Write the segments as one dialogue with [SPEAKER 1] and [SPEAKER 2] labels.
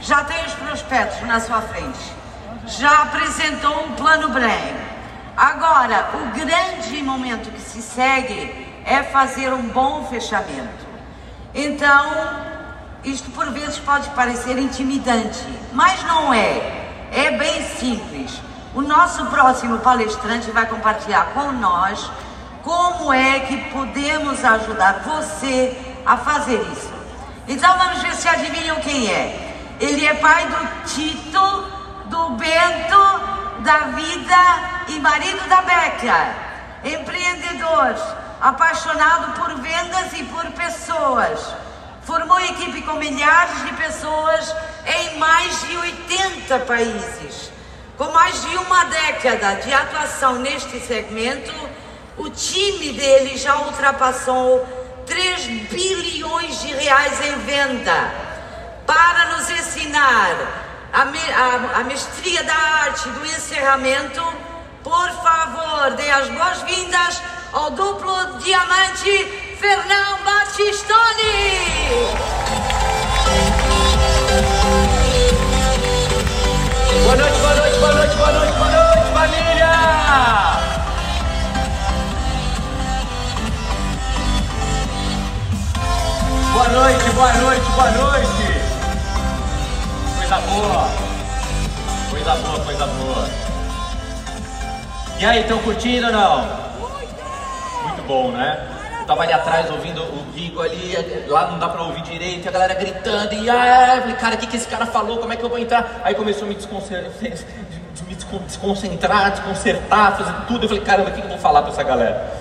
[SPEAKER 1] já tem os prospectos na sua frente, já apresentou um plano bem. Agora, o grande momento que se segue é fazer um bom fechamento. Então, isto por vezes pode parecer intimidante, mas não é. É bem simples. O nosso próximo palestrante vai compartilhar com nós como é que podemos ajudar você a fazer isso. Então vamos ver se adivinham quem é. Ele é pai do Tito, do Bento, da Vida e marido da Beca. Empreendedor, apaixonado por vendas e por pessoas. Formou equipe com milhares de pessoas em mais de 80 países. Com mais de uma década de atuação neste segmento, o time dele já ultrapassou 3 bilhões de reais em venda para nos ensinar a, a, a mestria da arte do encerramento. Por favor, dê as boas-vindas ao duplo diamante Fernão Batistoni.
[SPEAKER 2] Boa noite, boa noite, boa noite, boa noite, boa noite, família! Boa noite, boa noite, boa noite! Coisa boa! Coisa boa, coisa boa! E aí, estão curtindo ou não? Muito bom, né? Eu tava ali atrás ouvindo o Guigo ali, lá não dá pra ouvir direito, a galera gritando, e ah, eu falei, cara, o que, que esse cara falou? Como é que eu vou entrar? Aí começou a me desconcentrar, me desconcentrar, desconcertar, fazer tudo. Eu falei, caramba, o que, que eu vou falar pra essa galera?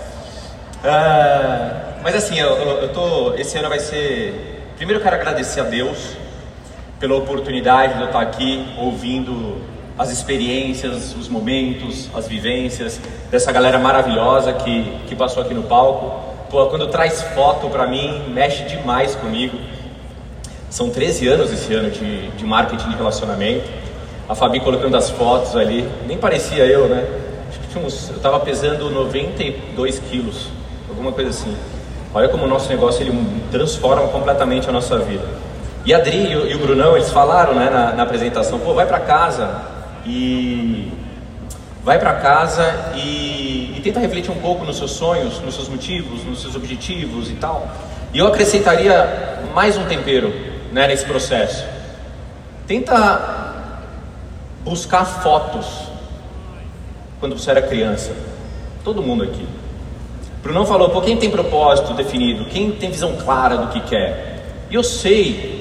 [SPEAKER 2] Ah, mas assim, eu, eu tô. Esse ano vai ser. Primeiro eu quero agradecer a Deus pela oportunidade de eu estar aqui ouvindo as experiências, os momentos, as vivências dessa galera maravilhosa que, que passou aqui no palco. Pô, quando traz foto para mim, mexe demais comigo. São 13 anos esse ano de, de marketing de relacionamento. A Fabi colocando as fotos ali, nem parecia eu, né? Eu tava pesando 92 quilos, alguma coisa assim. Olha como o nosso negócio ele transforma completamente a nossa vida. E a Adri e o, e o Brunão, eles falaram né, na, na apresentação, pô, vai para casa, e vai para casa e, e, tenta refletir um pouco nos seus sonhos, nos seus motivos, nos seus objetivos e tal. E eu acrescentaria mais um tempero né, nesse processo. Tenta buscar fotos quando você era criança. Todo mundo aqui. Brunão falou, pô, quem tem propósito definido, quem tem visão clara do que quer. E eu sei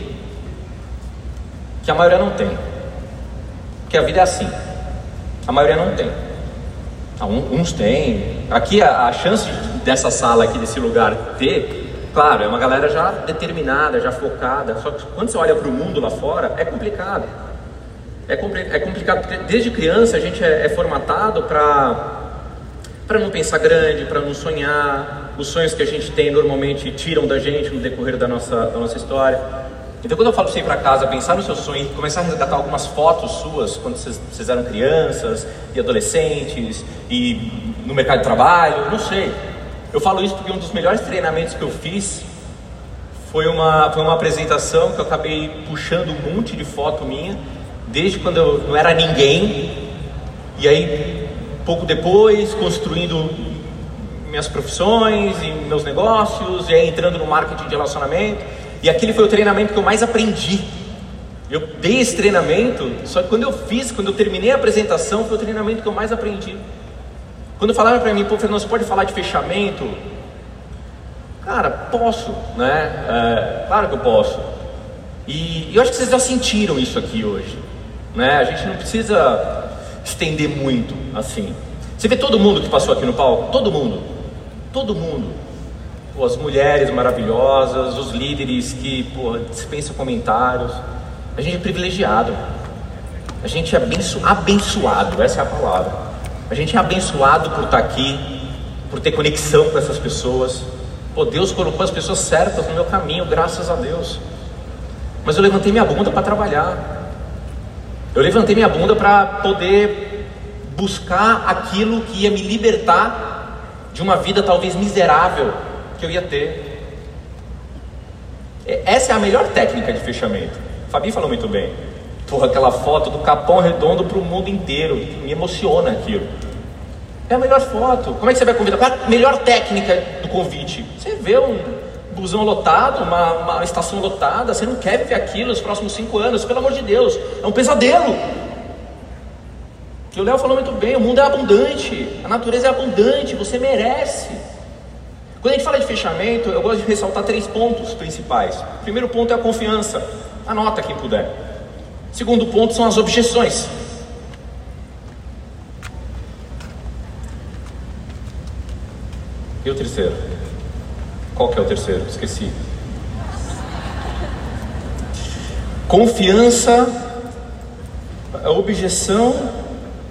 [SPEAKER 2] que a maioria não tem. Porque a vida é assim. A maioria não tem. Ah, uns têm. Aqui a, a chance dessa sala aqui, desse lugar ter, claro, é uma galera já determinada, já focada. Só que quando você olha para o mundo lá fora, é complicado. É, compli é complicado porque desde criança a gente é, é formatado para para não pensar grande, para não sonhar. Os sonhos que a gente tem normalmente tiram da gente no decorrer da nossa, da nossa história. Então, quando eu falo para ir para casa, pensar no seu sonho começar a resgatar algumas fotos suas quando vocês, vocês eram crianças e adolescentes e no mercado de trabalho, não sei. Eu falo isso porque um dos melhores treinamentos que eu fiz foi uma, foi uma apresentação que eu acabei puxando um monte de foto minha, desde quando eu não era ninguém, e aí, pouco depois, construindo minhas profissões e meus negócios, e aí entrando no marketing de relacionamento. E aquele foi o treinamento que eu mais aprendi. Eu dei esse treinamento, só que quando eu fiz, quando eu terminei a apresentação, foi o treinamento que eu mais aprendi. Quando falaram para mim, pô, Fernando, você pode falar de fechamento? Cara, posso, né? É, claro que eu posso. E, eu acho que vocês já sentiram isso aqui hoje, né? A gente não precisa estender muito assim. Você vê todo mundo que passou aqui no palco? Todo mundo. Todo mundo pô, as mulheres maravilhosas, os líderes que pô, dispensam comentários. A gente é privilegiado. A gente é abenço, abençoado, essa é a palavra. A gente é abençoado por estar aqui, por ter conexão com essas pessoas. Pô, Deus colocou as pessoas certas no meu caminho, graças a Deus. Mas eu levantei minha bunda para trabalhar. Eu levantei minha bunda para poder buscar aquilo que ia me libertar de uma vida talvez miserável, que eu ia ter. Essa é a melhor técnica de fechamento. Fabi falou muito bem. Porra, aquela foto do Capão Redondo para o mundo inteiro. Me emociona aquilo. É a melhor foto. Como é que você vai convidar? Qual a melhor técnica do convite? Você vê um busão lotado, uma, uma estação lotada, você não quer viver aquilo nos próximos cinco anos, pelo amor de Deus. É um pesadelo. O Léo falou muito bem, o mundo é abundante, a natureza é abundante, você merece. Quando a gente fala de fechamento, eu gosto de ressaltar três pontos principais. O primeiro ponto é a confiança. Anota quem puder. Segundo ponto são as objeções. E o terceiro? Qual que é o terceiro? Esqueci. Confiança, objeção,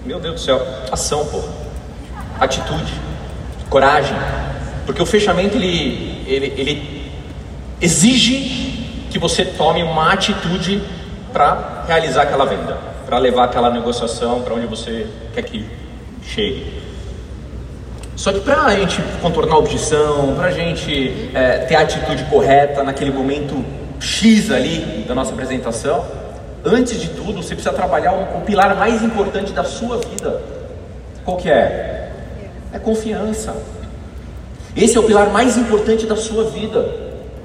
[SPEAKER 2] meu Deus do céu, ação, pô. Atitude, coragem. Porque o fechamento ele, ele, ele exige que você tome uma atitude para realizar aquela venda, para levar aquela negociação para onde você quer que chegue. Só que para a gente contornar a objeção, para a gente é, ter a atitude correta naquele momento X ali da nossa apresentação, antes de tudo você precisa trabalhar o, o pilar mais importante da sua vida. Qual que é? É confiança. Esse é o pilar mais importante da sua vida.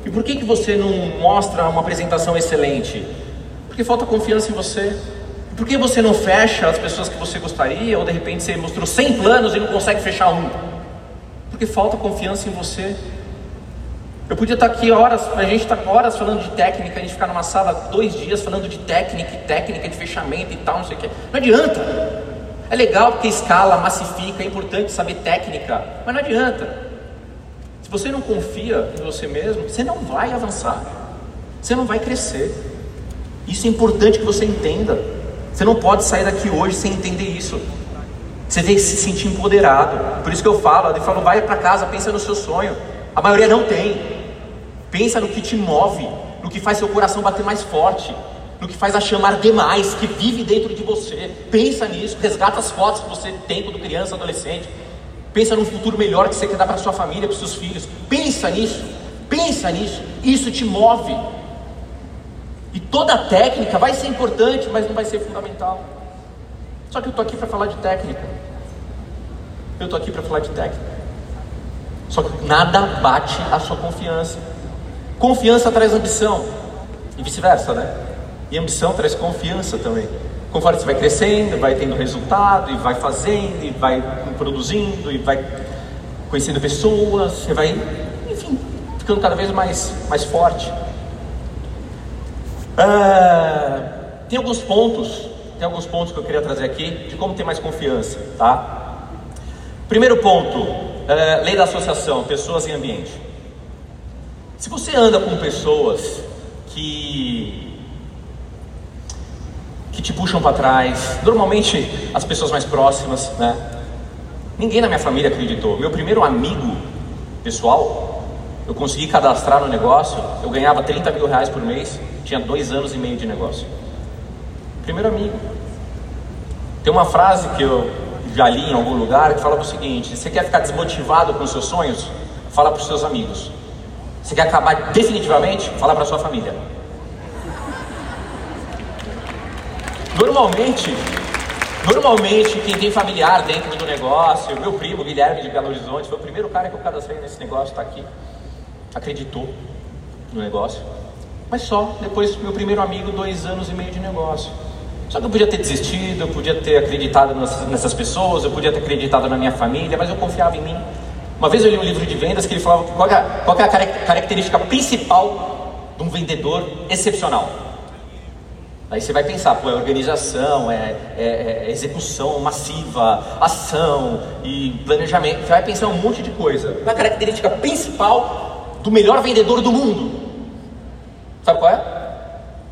[SPEAKER 2] E por que, que você não mostra uma apresentação excelente? Porque falta confiança em você. Por que você não fecha as pessoas que você gostaria? Ou de repente você mostrou 100 planos e não consegue fechar um? Porque falta confiança em você. Eu podia estar aqui horas, a gente está horas falando de técnica, a gente ficar numa sala dois dias falando de técnica, técnica de fechamento e tal, não sei o que. Não adianta. É legal porque escala, massifica, é importante saber técnica, mas não adianta. Você não confia em você mesmo, você não vai avançar, você não vai crescer. Isso é importante que você entenda. Você não pode sair daqui hoje sem entender isso. Você tem que se sentir empoderado. Por isso que eu falo, eu falo, vai para casa, pensa no seu sonho. A maioria não tem. Pensa no que te move, no que faz seu coração bater mais forte, no que faz a chamar demais, que vive dentro de você. Pensa nisso, resgata as fotos que você tem quando criança, adolescente. Pensa num futuro melhor que você quer dar para sua família, para seus filhos. Pensa nisso. Pensa nisso. Isso te move. E toda técnica vai ser importante, mas não vai ser fundamental. Só que eu estou aqui para falar de técnica. Eu estou aqui para falar de técnica. Só que nada bate a sua confiança. Confiança traz ambição. E vice-versa, né? E ambição traz confiança também. Conforme você vai crescendo, vai tendo resultado, e vai fazendo, e vai produzindo, e vai conhecendo pessoas, você vai, enfim, ficando cada vez mais, mais forte. Ah, tem alguns pontos, tem alguns pontos que eu queria trazer aqui de como ter mais confiança, tá? Primeiro ponto, uh, lei da associação, pessoas e ambiente. Se você anda com pessoas que que te puxam para trás, normalmente as pessoas mais próximas, né? Ninguém na minha família acreditou. Meu primeiro amigo pessoal, eu consegui cadastrar no negócio, eu ganhava 30 mil reais por mês tinha dois anos e meio de negócio. Primeiro amigo. Tem uma frase que eu já li em algum lugar que fala o seguinte: você quer ficar desmotivado com seus sonhos? Fala para os seus amigos. Você quer acabar definitivamente? Fala para sua família. Normalmente, normalmente quem tem familiar dentro do negócio, meu primo Guilherme de Belo Horizonte foi o primeiro cara que eu cadastrei nesse negócio, está aqui, acreditou no negócio. Mas só, depois meu primeiro amigo, dois anos e meio de negócio. Só que eu podia ter desistido, eu podia ter acreditado nessas pessoas, eu podia ter acreditado na minha família, mas eu confiava em mim. Uma vez eu li um livro de vendas que ele falava qual é, qual é a característica principal de um vendedor excepcional. Aí você vai pensar, pô, é organização, é, é, é, execução massiva, ação e planejamento. Você vai pensar um monte de coisa. Qual é a característica principal do melhor vendedor do mundo? Sabe qual é?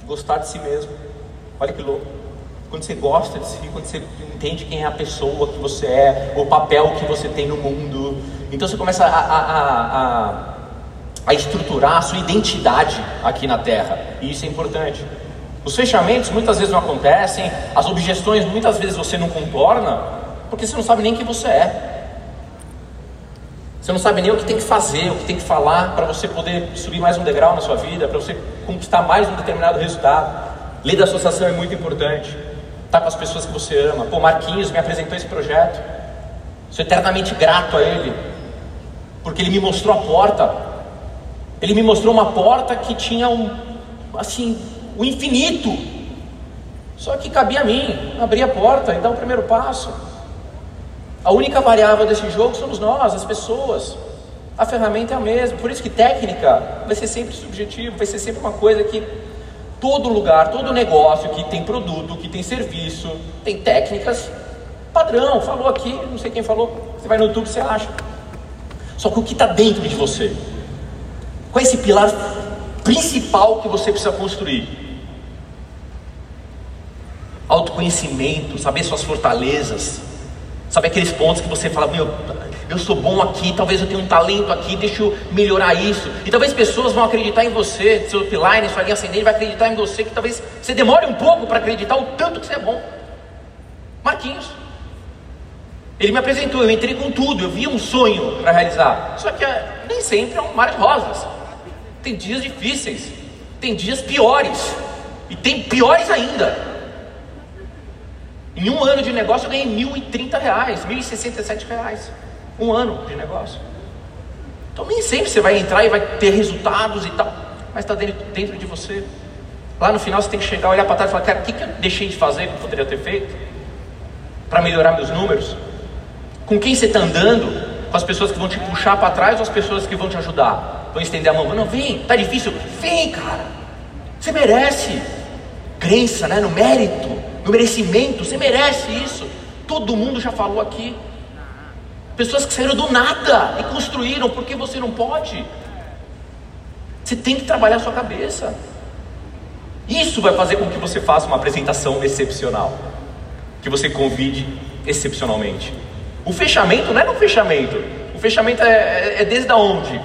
[SPEAKER 2] Gostar de si mesmo. Olha que louco. Quando você gosta de si, quando você entende quem é a pessoa que você é, o papel que você tem no mundo, então você começa a, a, a, a estruturar a sua identidade aqui na Terra, e isso é importante. Os fechamentos muitas vezes não acontecem, as objeções muitas vezes você não contorna, porque você não sabe nem quem você é. Você não sabe nem o que tem que fazer, o que tem que falar para você poder subir mais um degrau na sua vida, para você conquistar mais um determinado resultado. Lei da associação é muito importante. Tá com as pessoas que você ama. Pô, Marquinhos me apresentou esse projeto. Sou eternamente grato a ele, porque ele me mostrou a porta. Ele me mostrou uma porta que tinha um, assim, o infinito. Só que cabia a mim abrir a porta e dar o primeiro passo. A única variável desse jogo somos nós, as pessoas. A ferramenta é a mesma. Por isso que técnica vai ser sempre subjetivo, vai ser sempre uma coisa que todo lugar, todo negócio que tem produto, que tem serviço, tem técnicas padrão. Falou aqui, não sei quem falou. Você vai no YouTube, você acha. Só que o que está dentro de você? Qual é esse pilar principal que você precisa construir? Autoconhecimento, saber suas fortalezas, sabe aqueles pontos que você fala, meu, eu sou bom aqui, talvez eu tenha um talento aqui, deixa eu melhorar isso. E talvez pessoas vão acreditar em você, seu pilar, sua linha ascendente vai acreditar em você, que talvez você demore um pouco para acreditar o tanto que você é bom. Marquinhos. Ele me apresentou, eu entrei com tudo, eu vi um sonho para realizar. Só que é, nem sempre é um mar de rosas. Tem dias difíceis, tem dias piores, e tem piores ainda. Em um ano de negócio eu ganhei R$ 1.030, 1.067 reais. Um ano de negócio. Então nem sempre você vai entrar e vai ter resultados e tal, mas está dentro, dentro de você. Lá no final você tem que chegar, olhar para trás e falar, cara, o que, que eu deixei de fazer que eu poderia ter feito? Para melhorar meus números? Com quem você está andando? Com as pessoas que vão te puxar para trás ou as pessoas que vão te ajudar? Vão estender a mão, não, vem, tá difícil, vem cara, você merece. Crença né, no mérito merecimento, você merece isso. Todo mundo já falou aqui. Pessoas que saíram do nada e construíram, porque você não pode. Você tem que trabalhar a sua cabeça. Isso vai fazer com que você faça uma apresentação excepcional. Que você convide excepcionalmente. O fechamento não é no fechamento. O fechamento é, é, é desde onde?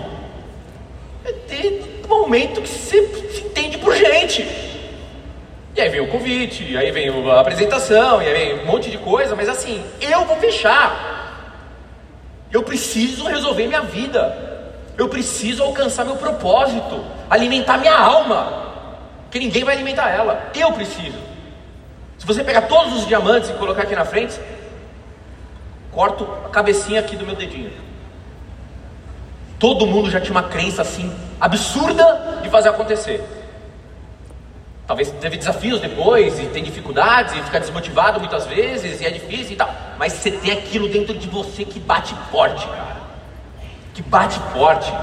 [SPEAKER 2] É desde o momento que você se entende por gente. E aí vem o convite, aí vem a apresentação, e aí vem um monte de coisa, mas assim, eu vou fechar. Eu preciso resolver minha vida. Eu preciso alcançar meu propósito, alimentar minha alma. Que ninguém vai alimentar ela. Eu preciso. Se você pegar todos os diamantes e colocar aqui na frente, corto a cabecinha aqui do meu dedinho. Todo mundo já tinha uma crença assim absurda de fazer acontecer. Talvez teve desafios depois, e tem dificuldades, e fica desmotivado muitas vezes, e é difícil e tal. Mas você tem aquilo dentro de você que bate forte, cara. Que bate forte.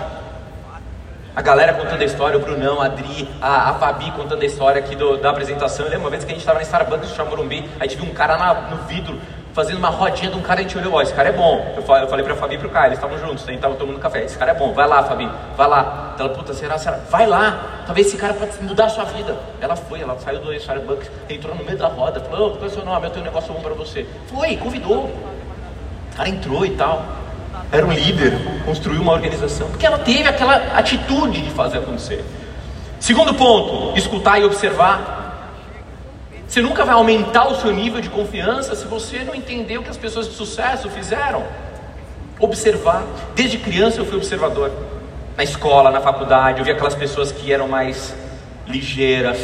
[SPEAKER 2] A galera contando a história, o Brunão, a Adri, a, a Fabi contando a história aqui do, da apresentação. Eu lembro uma vez que a gente estava na Starbucks no Chamorumbi, a gente viu um cara na, no vidro fazendo uma rodinha de um cara, a gente olhou, ó, esse cara é bom. Eu falei, pra Fabi e pro Caio, eles estavam juntos, gente tava tomando café. Esse cara é bom, vai lá, Fabi, vai lá. Ela, puta, será, será? Vai lá, talvez esse cara pode mudar a sua vida. Ela foi, ela saiu do Starbucks, entrou no meio da roda, falou, oh, qual é o seu nome? Eu tenho um negócio bom pra você. Foi, convidou. O cara entrou e tal. Era um líder, construiu uma organização, porque ela teve aquela atitude de fazer acontecer. Segundo ponto, escutar e observar. Você nunca vai aumentar o seu nível de confiança se você não entender o que as pessoas de sucesso fizeram. Observar. Desde criança eu fui observador. Na escola, na faculdade, eu vi aquelas pessoas que eram mais ligeiras,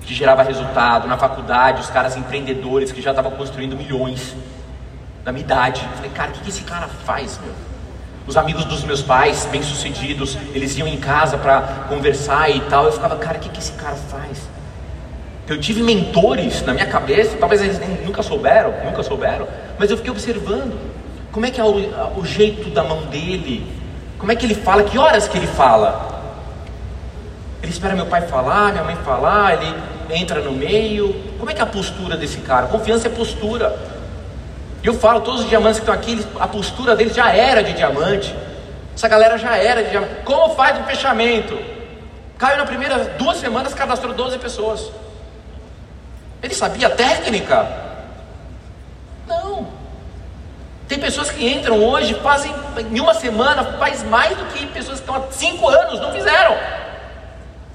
[SPEAKER 2] que gerava resultado. Na faculdade, os caras empreendedores que já estavam construindo milhões. Da minha idade. Eu falei, cara, o que, que esse cara faz, meu? Os amigos dos meus pais, bem-sucedidos, eles iam em casa para conversar e tal. Eu ficava, cara, o que, que esse cara faz? Eu tive mentores na minha cabeça, talvez eles nunca souberam, nunca souberam, mas eu fiquei observando como é que é o, o jeito da mão dele, como é que ele fala, que horas que ele fala. Ele espera meu pai falar, minha mãe falar, ele entra no meio. Como é que é a postura desse cara? Confiança é postura. Eu falo, todos os diamantes que estão aqui, a postura deles já era de diamante. Essa galera já era de diamante. Como faz o fechamento? Caio na primeira duas semanas cadastrou 12 pessoas. Ele sabia técnica? Não. Tem pessoas que entram hoje, fazem em uma semana, faz mais do que pessoas que estão há cinco anos, não fizeram.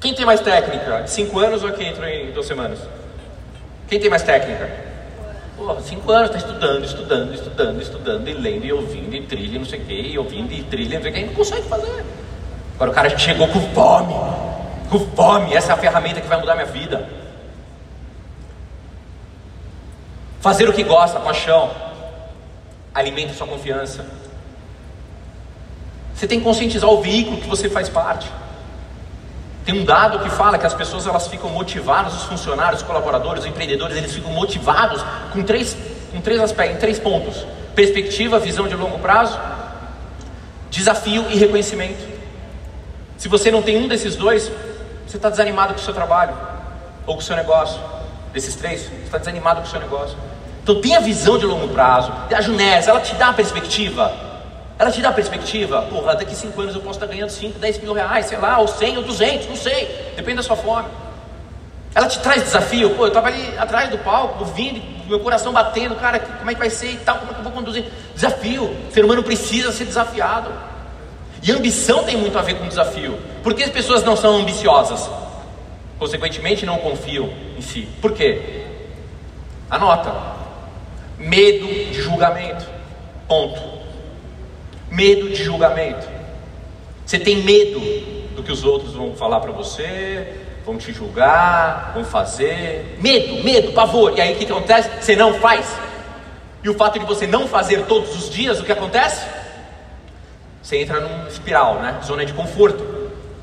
[SPEAKER 2] Quem tem mais técnica? Cinco anos ou quem entrou em duas semanas? Quem tem mais técnica? Pô, cinco anos, está estudando, estudando, estudando, estudando, e lendo, e ouvindo, e trilha, não sei o quê, e ouvindo, e trilha, não sei o quê, e não consegue fazer. Agora o cara chegou com fome, com fome, essa é a ferramenta que vai mudar minha vida. Fazer o que gosta, paixão, alimenta sua confiança. Você tem que conscientizar o veículo que você faz parte. Tem um dado que fala que as pessoas elas ficam motivadas, os funcionários, os colaboradores, os empreendedores, eles ficam motivados com três, com três aspectos, em três pontos: perspectiva, visão de longo prazo, desafio e reconhecimento. Se você não tem um desses dois, você está desanimado com o seu trabalho ou com o seu negócio. Desses três, você está desanimado com o seu negócio. Então tenha visão de longo prazo. A Junés, ela te dá uma perspectiva. Ela te dá perspectiva, porra, daqui 5 anos eu posso estar ganhando 5, 10 mil reais, sei lá, ou 100 ou 200, não sei, depende da sua fome. Ela te traz desafio, pô, eu estava ali atrás do palco, ouvindo, meu coração batendo, cara, como é que vai ser e tal, como é que eu vou conduzir? Desafio, o ser humano precisa ser desafiado. E ambição tem muito a ver com desafio. Por que as pessoas não são ambiciosas? Consequentemente, não confiam em si. Por quê? Anota: medo de julgamento. Ponto medo de julgamento. Você tem medo do que os outros vão falar para você, vão te julgar, vão fazer. Medo, medo, pavor. E aí o que acontece? Você não faz. E o fato de você não fazer todos os dias, o que acontece? Você entra num espiral, né? Zona de conforto.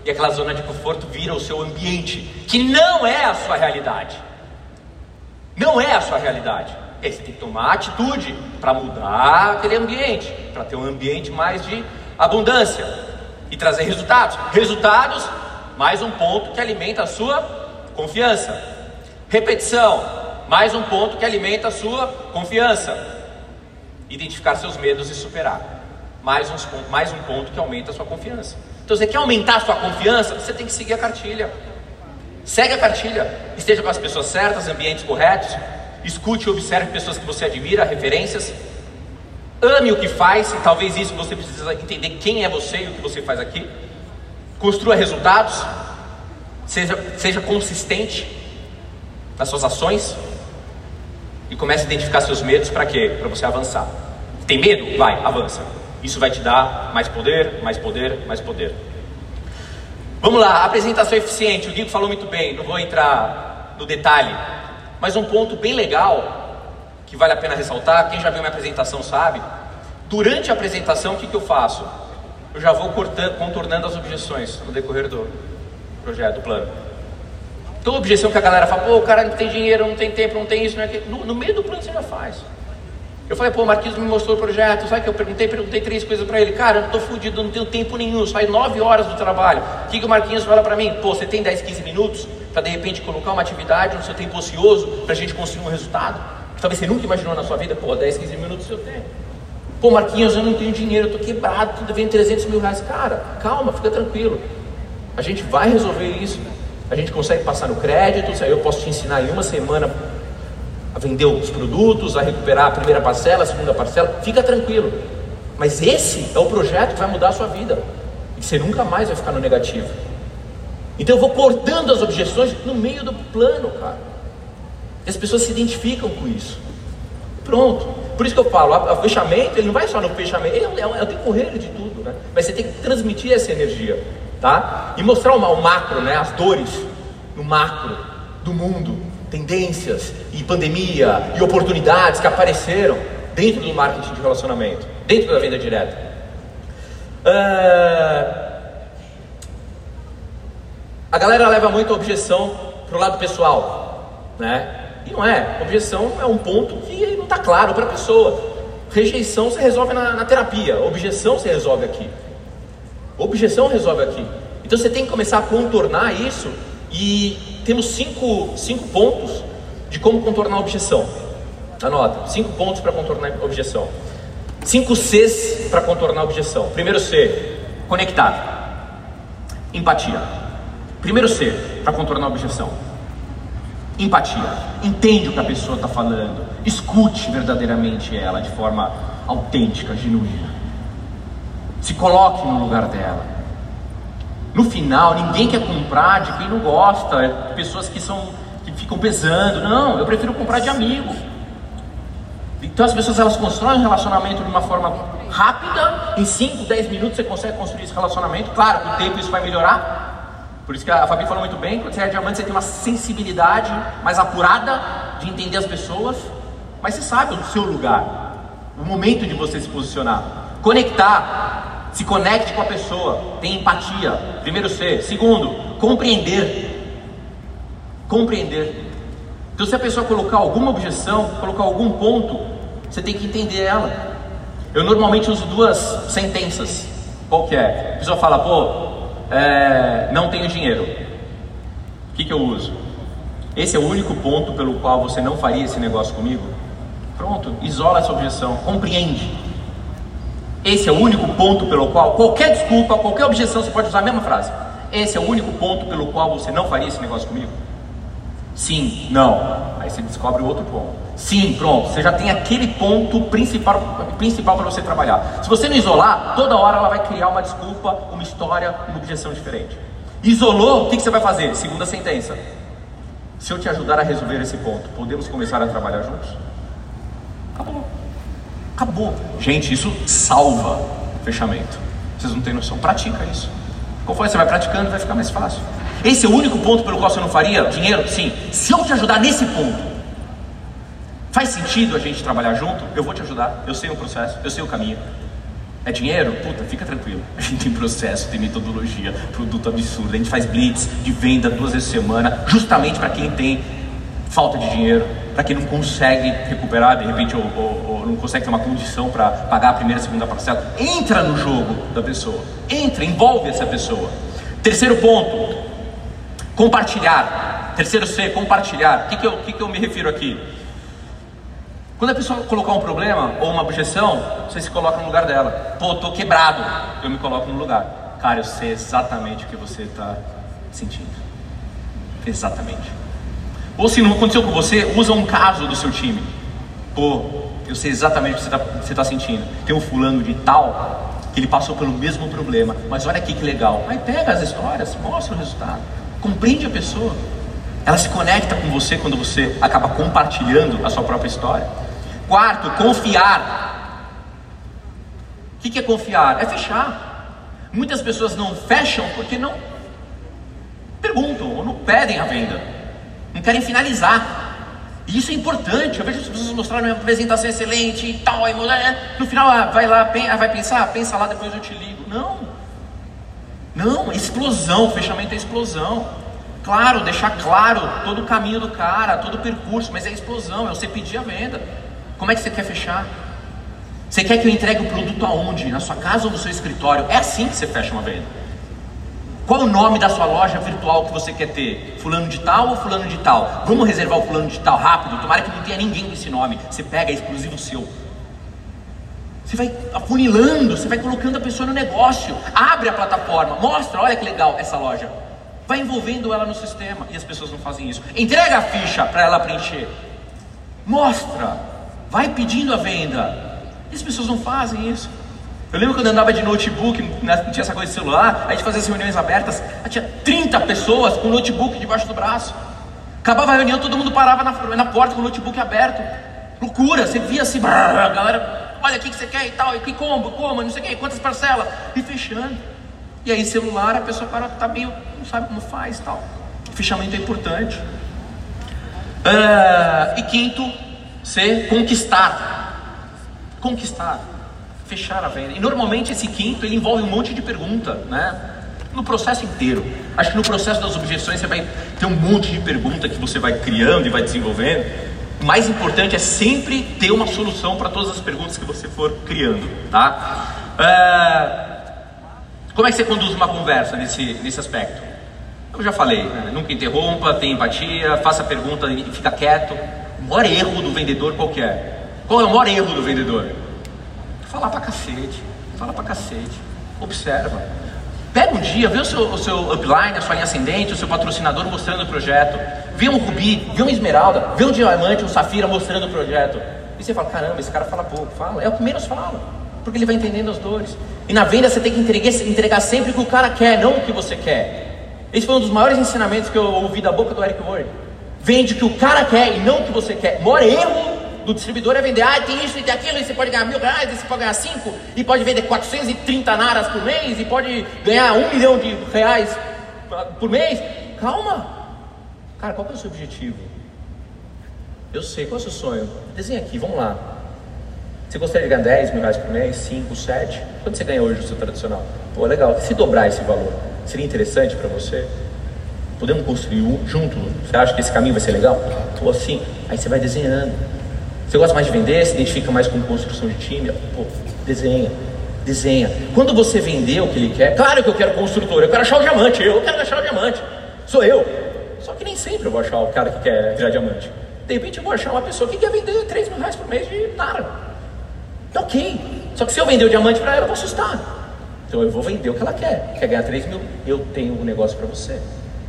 [SPEAKER 2] E aquela zona de conforto vira o seu ambiente, que não é a sua realidade. Não é a sua realidade. Aí você tem que tomar atitude para mudar aquele ambiente, para ter um ambiente mais de abundância e trazer resultados. Resultados, mais um ponto que alimenta a sua confiança. Repetição, mais um ponto que alimenta a sua confiança. Identificar seus medos e superar. Mais, uns, mais um ponto que aumenta a sua confiança. Então, você quer aumentar a sua confiança? Você tem que seguir a cartilha. Segue a cartilha. Esteja com as pessoas certas, ambientes corretos, Escute e observe pessoas que você admira, referências. Ame o que faz, e talvez isso você precisa entender quem é você e o que você faz aqui. Construa resultados. Seja, seja consistente nas suas ações. E comece a identificar seus medos para quê? Para você avançar. Tem medo? Vai, avança. Isso vai te dar mais poder, mais poder, mais poder. Vamos lá, apresentação eficiente. O Guido falou muito bem, não vou entrar no detalhe. Mas um ponto bem legal, que vale a pena ressaltar, quem já viu minha apresentação sabe, durante a apresentação o que, que eu faço? Eu já vou cortando, contornando as objeções no decorrer do projeto, do plano. Toda objeção que a galera fala, pô, o cara não tem dinheiro, não tem tempo, não tem isso, não é aquilo. No, no meio do plano você já faz. Eu falei, pô, o Marquinhos me mostrou o projeto, sabe que eu perguntei? Perguntei três coisas para ele. Cara, eu tô fudido, não tenho tempo nenhum, saio nove horas do trabalho. O que, que o Marquinhos fala para mim? Pô, você tem 10, 15 minutos para de repente colocar uma atividade no seu tempo ocioso para a gente conseguir um resultado? Talvez você nunca imaginou na sua vida, pô, 10, 15 minutos eu tenho. Pô, Marquinhos, eu não tenho dinheiro, eu tô quebrado, tô devendo 300 mil reais. Cara, calma, fica tranquilo. A gente vai resolver isso. A gente consegue passar no crédito, eu posso te ensinar em uma semana a vender os produtos, a recuperar a primeira parcela, a segunda parcela, fica tranquilo. Mas esse é o projeto que vai mudar a sua vida. E você nunca mais vai ficar no negativo. Então eu vou cortando as objeções no meio do plano, cara. E as pessoas se identificam com isso. Pronto. Por isso que eu falo, o fechamento, ele não vai só no fechamento, ele é, é o decorrer de tudo, né? Mas você tem que transmitir essa energia, tá? E mostrar o, o macro, né? As dores no macro do mundo, tendências e pandemia e oportunidades que apareceram dentro do marketing de relacionamento, dentro da venda direta. Uh, a galera leva muito a objeção para o lado pessoal, né? E não é. Objeção é um ponto que não está claro para a pessoa. Rejeição se resolve na, na terapia, objeção se resolve aqui. Objeção resolve aqui. Então você tem que começar a contornar isso e temos cinco, cinco pontos de como contornar a objeção. Anota, cinco pontos para contornar a objeção. Cinco Cs para contornar a objeção. Primeiro C, conectado. Empatia. Primeiro C para contornar a objeção. Empatia. Entende o que a pessoa está falando. Escute verdadeiramente ela de forma autêntica, genuína. Se coloque no lugar dela. No final, ninguém quer comprar de quem não gosta, pessoas que são que ficam pesando. Não, eu prefiro comprar de amigo. Então as pessoas elas constroem um relacionamento de uma forma rápida, em 5, 10 minutos você consegue construir esse relacionamento. Claro, com o tempo isso vai melhorar. Por isso que a Fabi falou muito bem, quando você é diamante você tem uma sensibilidade mais apurada de entender as pessoas. mas você sabe o seu lugar, o momento de você se posicionar. Conectar, se conecte com a pessoa, tem empatia. Primeiro C. Segundo, compreender. Compreender. Então, se a pessoa colocar alguma objeção, colocar algum ponto, você tem que entender ela. Eu normalmente uso duas sentenças. Qual que é? A pessoa fala, pô, é, não tenho dinheiro. O que, que eu uso? Esse é o único ponto pelo qual você não faria esse negócio comigo? Pronto, isola essa objeção, compreende. Esse é o único ponto pelo qual qualquer desculpa, qualquer objeção, você pode usar a mesma frase. Esse é o único ponto pelo qual você não faria esse negócio comigo? Sim, não. Você descobre outro ponto. Sim, pronto. Você já tem aquele ponto principal, principal para você trabalhar. Se você não isolar, toda hora ela vai criar uma desculpa, uma história, uma objeção diferente. Isolou, o que, que você vai fazer? Segunda sentença. Se eu te ajudar a resolver esse ponto, podemos começar a trabalhar juntos? Acabou. Acabou. Gente, isso salva fechamento. Vocês não têm noção. Pratica isso. Conforme você vai praticando, vai ficar mais fácil. Esse é o único ponto pelo qual você não faria dinheiro? Sim. Se eu te ajudar nesse ponto, faz sentido a gente trabalhar junto? Eu vou te ajudar. Eu sei o processo, eu sei o caminho. É dinheiro? Puta, fica tranquilo. A gente tem processo, tem metodologia, produto absurdo. A gente faz blitz de venda duas vezes por semana, justamente para quem tem falta de dinheiro, para quem não consegue recuperar, de repente, ou, ou, ou não consegue ter uma condição para pagar a primeira e segunda parcela. Entra no jogo da pessoa, entra, envolve essa pessoa. Terceiro ponto, compartilhar. Terceiro C, compartilhar. O que, que, eu, que, que eu me refiro aqui? Quando a pessoa colocar um problema ou uma objeção, você se coloca no lugar dela. Pô, tô quebrado, eu me coloco no lugar. Cara, eu sei exatamente o que você está sentindo. Exatamente. Ou se não aconteceu com você, usa um caso do seu time. Pô, eu sei exatamente o que você está tá sentindo. Tem um fulano de tal que ele passou pelo mesmo problema, mas olha aqui que legal. Aí pega as histórias, mostra o resultado, compreende a pessoa. Ela se conecta com você quando você acaba compartilhando a sua própria história. Quarto, confiar. O que é confiar? É fechar. Muitas pessoas não fecham porque não perguntam ou não pedem a venda, não querem finalizar. E isso é importante. Eu vejo as pessoas mostrarem uma apresentação excelente e tal, aí né? no final ah, vai lá, ah, vai pensar, pensa lá, depois eu te ligo. Não, não, explosão, fechamento é explosão. Claro, deixar claro todo o caminho do cara, todo o percurso, mas é explosão, é você pedir a venda. Como é que você quer fechar? Você quer que eu entregue o produto aonde? Na sua casa ou no seu escritório? É assim que você fecha uma venda. Qual o nome da sua loja virtual que você quer ter? Fulano de tal ou fulano de tal? Vamos reservar o fulano de tal rápido? Tomara que não tenha ninguém com esse nome. Você pega, é exclusivo seu. Você vai afunilando, você vai colocando a pessoa no negócio. Abre a plataforma, mostra, olha que legal essa loja. Vai envolvendo ela no sistema. E as pessoas não fazem isso. Entrega a ficha para ela preencher. Mostra. Vai pedindo a venda. E as pessoas não fazem isso. Eu lembro quando eu andava de notebook, não tinha essa coisa de celular, a gente fazia as reuniões abertas, tinha 30 pessoas com notebook debaixo do braço. Acabava a reunião, todo mundo parava na, na porta com o notebook aberto. Loucura, você via assim, brrr, a galera, olha o que, você quer e tal, e que combo, como, não sei o que, quantas parcelas, e fechando. E aí celular, a pessoa para, tá meio, não sabe como faz e tal. Fechamento é importante. Uh, e quinto, ser conquistar. Conquistar. Fechar a venda. E normalmente esse quinto ele envolve um monte de pergunta, né? No processo inteiro. Acho que no processo das objeções você vai ter um monte de pergunta que você vai criando e vai desenvolvendo. O mais importante é sempre ter uma solução para todas as perguntas que você for criando, tá? É... Como é que você conduz uma conversa nesse, nesse aspecto? Eu já falei, né? nunca interrompa, tenha empatia, faça pergunta e fica quieto. O maior erro do vendedor qual é? Qual é o maior erro do vendedor? Falar pra cacete, fala pra cacete, observa. Pega um dia, vê o seu, o seu upline, a sua linha ascendente, o seu patrocinador mostrando o projeto. Vê um rubi, vê um esmeralda, vê um diamante, um safira mostrando o projeto. E você fala, caramba, esse cara fala pouco. Fala, é o que menos fala. Porque ele vai entendendo as dores. E na venda você tem que entregar, entregar sempre o que o cara quer, não o que você quer. Esse foi um dos maiores ensinamentos que eu ouvi da boca do Eric Ward. Vende o que o cara quer e não o que você quer. Maior erro do distribuidor é vender, ah, tem isso e tem aquilo, e você pode ganhar mil reais, e você pode ganhar cinco, e pode vender 430 naras por mês, e pode ganhar um milhão de reais por mês. Calma! Cara, qual é o seu objetivo? Eu sei, qual é o seu sonho? Desenha aqui, vamos lá. Você gostaria de ganhar 10 mil reais por mês, 5, 7? Quanto você ganha hoje no seu tradicional? Pô, legal. Se dobrar esse valor, seria interessante para você? Podemos construir um junto? Você acha que esse caminho vai ser legal? Pô, assim, aí você vai desenhando. Você gosta mais de vender, se identifica mais com construção de time? Pô, desenha, desenha. Quando você vender o que ele quer, claro que eu quero construtor, eu quero achar o diamante, eu quero achar o diamante. Sou eu. Só que nem sempre eu vou achar o cara que quer virar diamante. De repente eu vou achar uma pessoa que quer vender 3 mil reais por mês de nada. Tá ok. Só que se eu vender o diamante para ela, eu vou assustar. Então eu vou vender o que ela quer. Quer ganhar 3 mil? Eu tenho um negócio para você.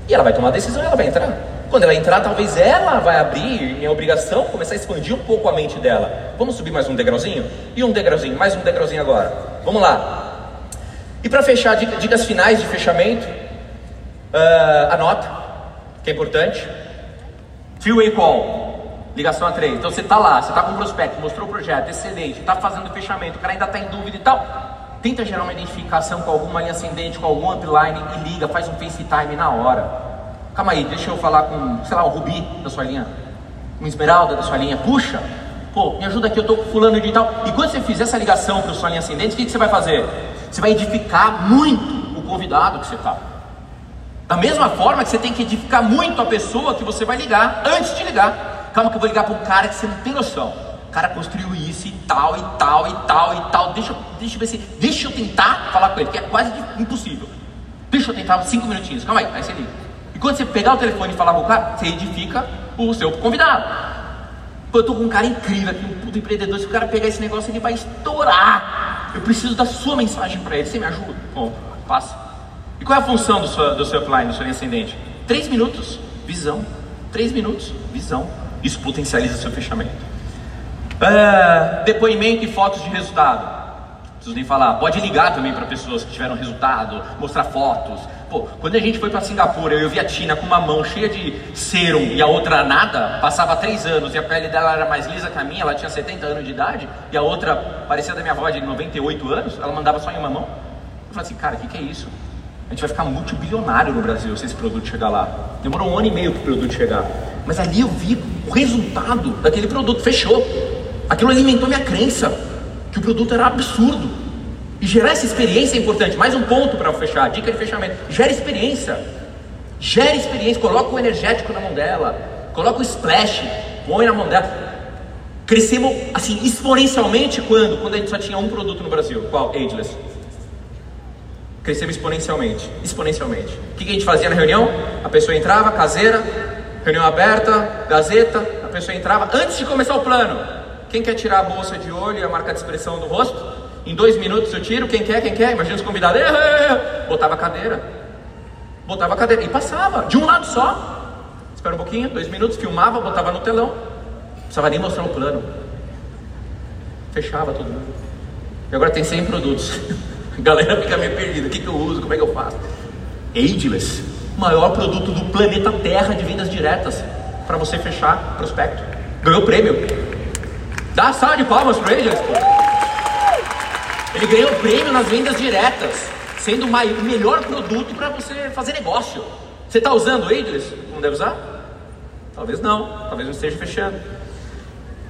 [SPEAKER 2] E ela vai tomar a decisão, ela vai entrar. Quando ela entrar, talvez ela vai abrir, minha obrigação, começar a expandir um pouco a mente dela. Vamos subir mais um degrauzinho? E um degrauzinho, mais um degrauzinho agora. Vamos lá. E para fechar, dicas finais de fechamento, uh, anota, que é importante. Freeway call, ligação a três. Então você está lá, você está com o prospecto, mostrou o projeto, excelente, está fazendo fechamento, o cara ainda está em dúvida e tal. Tenta gerar uma identificação com alguma linha ascendente, com algum upline e liga, faz um FaceTime na hora. Calma aí, deixa eu falar com, sei lá, o Rubi da sua linha, com Esmeralda da sua linha. Puxa, pô, me ajuda aqui, eu tô com fulano de tal. E quando você fizer essa ligação para sua linha ascendente, o que, que você vai fazer? Você vai edificar muito o convidado que você está. Da mesma forma que você tem que edificar muito a pessoa que você vai ligar antes de ligar. Calma que eu vou ligar para um cara que você não tem noção cara construiu isso e tal, e tal, e tal, e tal. Deixa, deixa eu ver se. Deixa eu tentar falar com ele, que é quase impossível. Deixa eu tentar cinco minutinhos, calma aí, aí você liga. Quando você pegar o telefone e falar com o cara, você edifica o seu convidado. Pô, eu tô com um cara incrível aqui, um puto empreendedor. Se o cara pegar esse negócio, ele vai estourar. Eu preciso da sua mensagem para ele. Você me ajuda? Bom, passa. E qual é a função do seu, do seu upline, do seu ascendente? Três minutos, visão. Três minutos, visão. Isso potencializa seu fechamento. É, depoimento e fotos de resultado. Preciso nem falar. Pode ligar também para pessoas que tiveram resultado, mostrar fotos. Pô, quando a gente foi para Singapura, eu vi a Tina com uma mão cheia de serum e a outra nada, passava três anos e a pele dela era mais lisa que a minha, ela tinha 70 anos de idade, e a outra parecia da minha avó de 98 anos, ela mandava só em uma mão. Eu falei assim, cara, o que, que é isso? A gente vai ficar multibilionário no Brasil se esse produto chegar lá. Demorou um ano e meio para o produto chegar. Mas ali eu vi o resultado daquele produto, fechou. Aquilo alimentou minha crença que o produto era absurdo. E gerar essa experiência é importante. Mais um ponto para fechar, dica de fechamento. Gera experiência. Gera experiência, coloca o energético na mão dela, coloca o splash, põe na mão dela. Crescemos assim exponencialmente quando? Quando a gente só tinha um produto no Brasil. Qual? Ageless. Crescemos exponencialmente. Exponencialmente. O que a gente fazia na reunião? A pessoa entrava, caseira, reunião aberta, gazeta, a pessoa entrava antes de começar o plano. Quem quer tirar a bolsa de olho e a marca de expressão do rosto? Em dois minutos eu tiro. Quem quer? Quem quer? Imagina os convidados. Botava a cadeira. Botava a cadeira. E passava. De um lado só. Espera um pouquinho. Dois minutos. Filmava. Botava no telão. Não precisava nem mostrar o plano. Fechava tudo. E agora tem 100 produtos. A galera fica meio perdida. O que, que eu uso? Como é que eu faço? Ageless. Maior produto do planeta Terra de vendas diretas. Para você fechar prospecto. Ganhou prêmio. Dá salva de palmas para ele, pô. Ele ganhou prêmio nas vendas diretas, sendo o melhor produto para você fazer negócio. Você está usando o Ageless? Não deve usar? Talvez não, talvez não esteja fechando.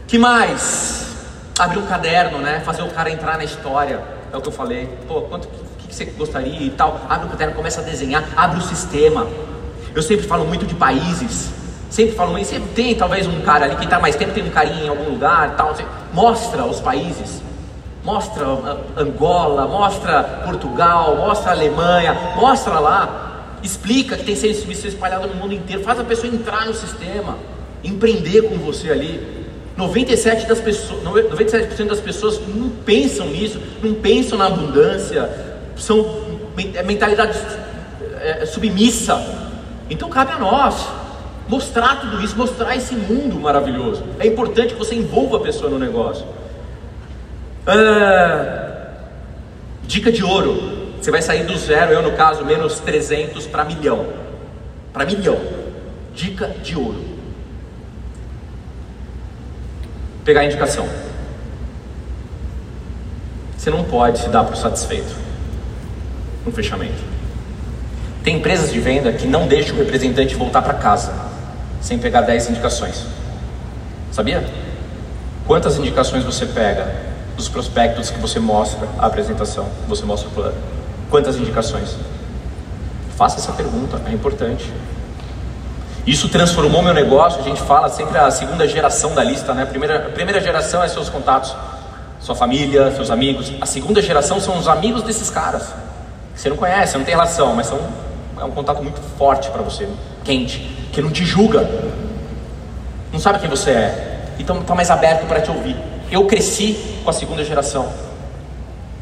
[SPEAKER 2] Que mais? Abrir um caderno, né? Fazer o cara entrar na história. É o que eu falei. Pô, quanto que, que você gostaria e tal? Abre o caderno, começa a desenhar, abre o sistema. Eu sempre falo muito de países sempre falam isso, tem talvez um cara ali que está mais tempo, tem um carinha em algum lugar, tal, mostra os países, mostra Angola, mostra Portugal, mostra Alemanha, mostra lá, explica que tem serviço espalhado no mundo inteiro, faz a pessoa entrar no sistema, empreender com você ali. 97% das pessoas, 97% das pessoas não pensam nisso, não pensam na abundância, são é mentalidade é, submissa. Então cabe a nós mostrar tudo isso, mostrar esse mundo maravilhoso. É importante que você envolva a pessoa no negócio. Ah, dica de ouro: você vai sair do zero, eu no caso, menos 300 para milhão. Para milhão. Dica de ouro: pegar a indicação. Você não pode se dar por satisfeito no fechamento. Tem empresas de venda que não deixam o representante voltar para casa sem pegar 10 indicações. Sabia? Quantas indicações você pega dos prospectos que você mostra a apresentação, você mostra o plano? Quantas indicações? Faça essa pergunta, é importante. Isso transformou meu negócio. A gente fala sempre a segunda geração da lista, né? A primeira, a primeira geração é seus contatos, sua família, seus amigos. A segunda geração são os amigos desses caras. Que você não conhece, não tem relação, mas são, é um contato muito forte para você, quente, que não te julga, não sabe quem você é, então está mais aberto para te ouvir. Eu cresci com a segunda geração.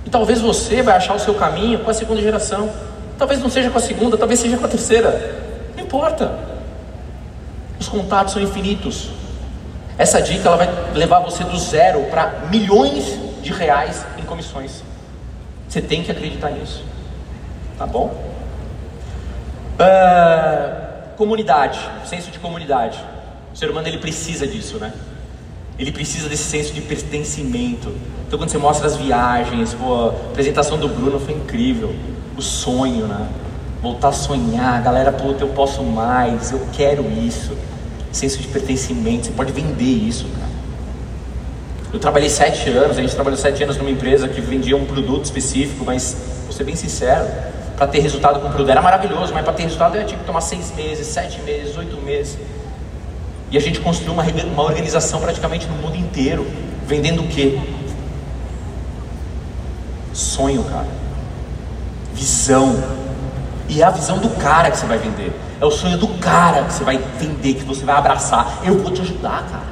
[SPEAKER 2] E talvez você vai achar o seu caminho com a segunda geração. Talvez não seja com a segunda, talvez seja com a terceira. Não importa. Os contatos são infinitos. Essa dica ela vai levar você do zero para milhões de reais em comissões. Você tem que acreditar nisso. Tá bom? Uh, comunidade, senso de comunidade. O ser humano ele precisa disso, né? Ele precisa desse senso de pertencimento. Então quando você mostra as viagens, pô, a apresentação do Bruno foi incrível. O sonho, né? Voltar a sonhar, galera, pô, eu posso mais, eu quero isso senso de pertencimento, você pode vender isso, cara. Eu trabalhei sete anos, a gente trabalhou sete anos numa empresa que vendia um produto específico, mas vou ser bem sincero, para ter resultado com o produto era maravilhoso, mas para ter resultado eu tinha que tomar seis meses, sete meses, oito meses. E a gente construiu uma, uma organização praticamente no mundo inteiro, vendendo o quê? Sonho, cara. Visão. E é a visão do cara que você vai vender. É o sonho do cara que você vai entender, que você vai abraçar. Eu vou te ajudar, cara.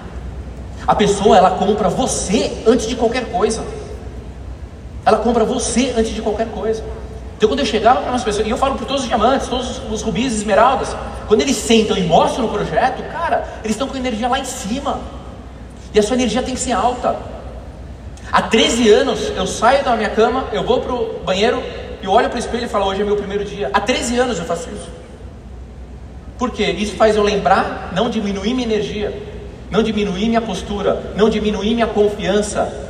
[SPEAKER 2] A pessoa, ela compra você antes de qualquer coisa. Ela compra você antes de qualquer coisa. Então, quando eu chegava para umas pessoas, e eu falo para todos os diamantes, todos os rubis, esmeraldas, quando eles sentam e mostram o projeto, cara, eles estão com energia lá em cima. E a sua energia tem que ser alta. Há 13 anos eu saio da minha cama, eu vou para o banheiro e olho para o espelho e falo: hoje é meu primeiro dia. Há 13 anos eu faço isso. Porque isso faz eu lembrar, não diminuir minha energia, não diminuir minha postura, não diminuir minha confiança.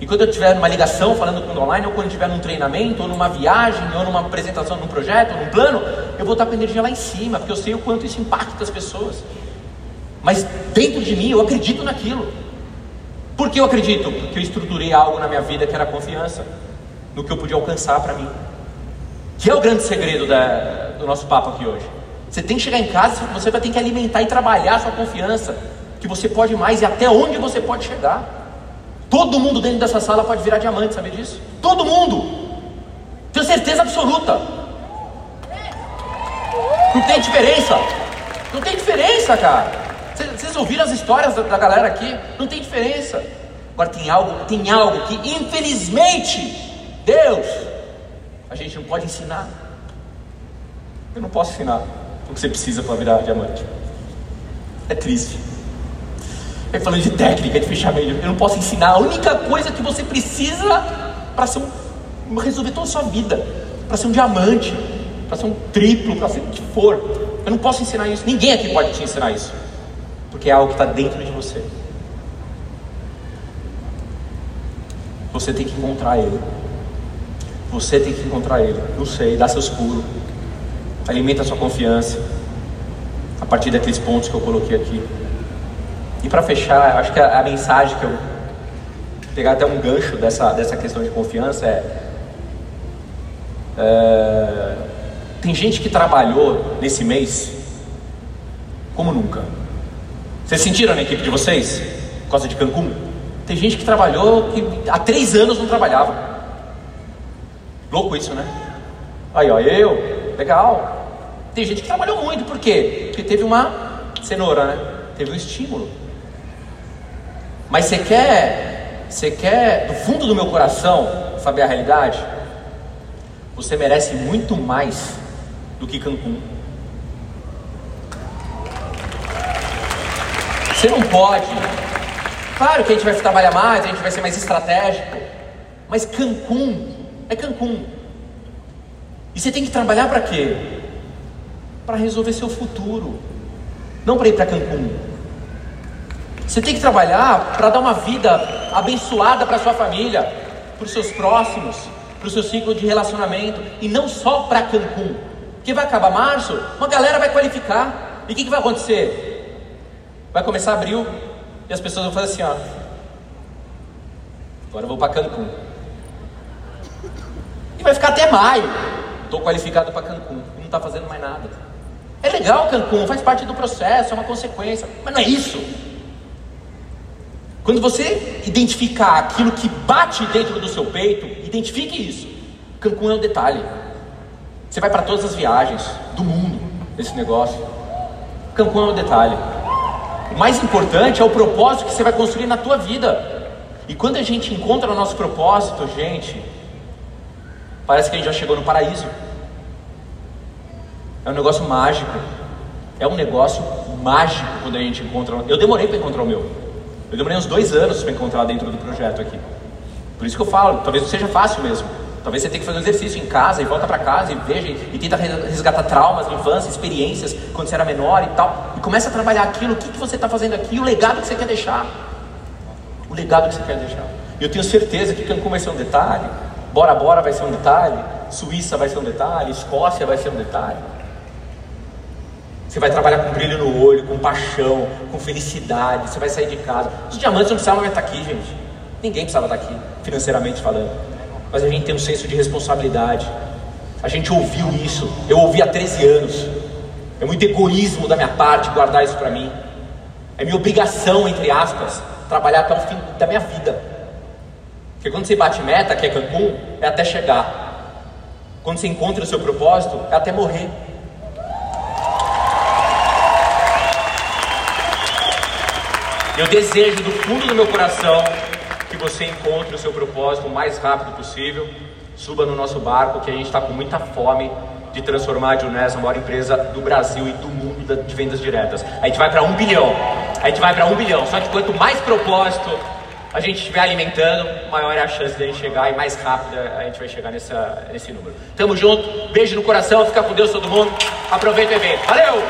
[SPEAKER 2] E quando eu estiver numa ligação falando com o online, ou quando eu estiver num treinamento, ou numa viagem, ou numa apresentação, num projeto, ou num plano, eu vou estar com a energia lá em cima, porque eu sei o quanto isso impacta as pessoas. Mas dentro de mim eu acredito naquilo. Por que eu acredito? Porque eu estruturei algo na minha vida que era confiança no que eu podia alcançar para mim. Que é o grande segredo da, do nosso papo aqui hoje. Você tem que chegar em casa, você vai ter que alimentar e trabalhar a sua confiança, que você pode mais e até onde você pode chegar. Todo mundo dentro dessa sala pode virar diamante, sabe disso? Todo mundo. Tenho certeza absoluta. Não tem diferença. Não tem diferença, cara. Vocês ouviram as histórias da, da galera aqui? Não tem diferença. Agora tem algo, tem algo que infelizmente Deus a gente não pode ensinar. Eu não posso ensinar o que você precisa para virar diamante. É triste. É falando de técnica, de fechamento, eu não posso ensinar a única coisa que você precisa para ser um, resolver toda a sua vida, para ser um diamante, para ser um triplo, para ser o que for. Eu não posso ensinar isso. Ninguém aqui pode te ensinar isso, porque é algo que está dentro de você. Você tem que encontrar ele. Você tem que encontrar ele. Não sei, dá seus pulos alimenta a sua confiança a partir daqueles pontos que eu coloquei aqui. E para fechar, acho que a, a, mensagem que eu pegar até um gancho dessa, dessa questão de confiança é, é tem gente que trabalhou nesse mês como nunca. Vocês sentiram na equipe de vocês? Por causa de Cancún? Tem gente que trabalhou que há três anos não trabalhava. Louco isso, né? Aí, ó, eu, legal. Tem gente que trabalhou muito, por quê? Porque teve uma cenoura, né? Teve um estímulo. Mas você quer, você quer, do fundo do meu coração, saber a realidade? Você merece muito mais do que Cancún. Você não pode. Claro que a gente vai trabalhar mais, a gente vai ser mais estratégico. Mas Cancún é Cancún. E você tem que trabalhar para quê? para resolver seu futuro, não para ir para Cancún. Você tem que trabalhar para dar uma vida abençoada para sua família, para os seus próximos, para o seu ciclo de relacionamento e não só para Cancún. Que vai acabar março, uma galera vai qualificar. E o que, que vai acontecer? Vai começar abril, E as pessoas vão fazer assim, ó. Agora eu vou para Cancún. E vai ficar até maio. Estou qualificado para Cancún. Não está fazendo mais nada. É legal Cancún, faz parte do processo, é uma consequência. Mas não é isso. Quando você identificar aquilo que bate dentro do seu peito, identifique isso. Cancún é um detalhe. Você vai para todas as viagens do mundo nesse negócio. Cancún é um detalhe. O mais importante é o propósito que você vai construir na tua vida. E quando a gente encontra o nosso propósito, gente, parece que a gente já chegou no paraíso. É um negócio mágico. É um negócio mágico quando a gente encontra. Eu demorei para encontrar o meu. Eu demorei uns dois anos para encontrar dentro do projeto aqui. Por isso que eu falo, talvez não seja fácil mesmo. Talvez você tenha que fazer um exercício em casa e volta para casa e veja e, tenta resgatar traumas de infância, experiências quando você era menor e tal. E começa a trabalhar aquilo, o que, que você está fazendo aqui, o legado que você quer deixar. O legado que você quer deixar. E eu tenho certeza que Cancún vai ser um detalhe, Bora Bora vai ser um detalhe, Suíça vai ser um detalhe, Escócia vai ser um detalhe. Você vai trabalhar com brilho no olho, com paixão, com felicidade. Você vai sair de casa. Os diamantes não precisavam estar aqui, gente. Ninguém precisava estar aqui, financeiramente falando. Mas a gente tem um senso de responsabilidade. A gente ouviu isso. Eu ouvi há 13 anos. É muito egoísmo da minha parte guardar isso para mim. É minha obrigação, entre aspas, trabalhar até o fim da minha vida. Porque quando você bate meta, que é Cancún, é até chegar. Quando você encontra o seu propósito, é até morrer. Eu desejo do fundo do meu coração que você encontre o seu propósito o mais rápido possível. Suba no nosso barco, que a gente está com muita fome de transformar a Junés na maior empresa do Brasil e do mundo de vendas diretas. A gente vai para um bilhão. A gente vai para um bilhão. Só que quanto mais propósito a gente estiver alimentando, maior é a chance de a gente chegar e mais rápido a gente vai chegar nessa, nesse número. Tamo junto, beijo no coração, fica com Deus todo mundo. Aproveita o evento. Valeu!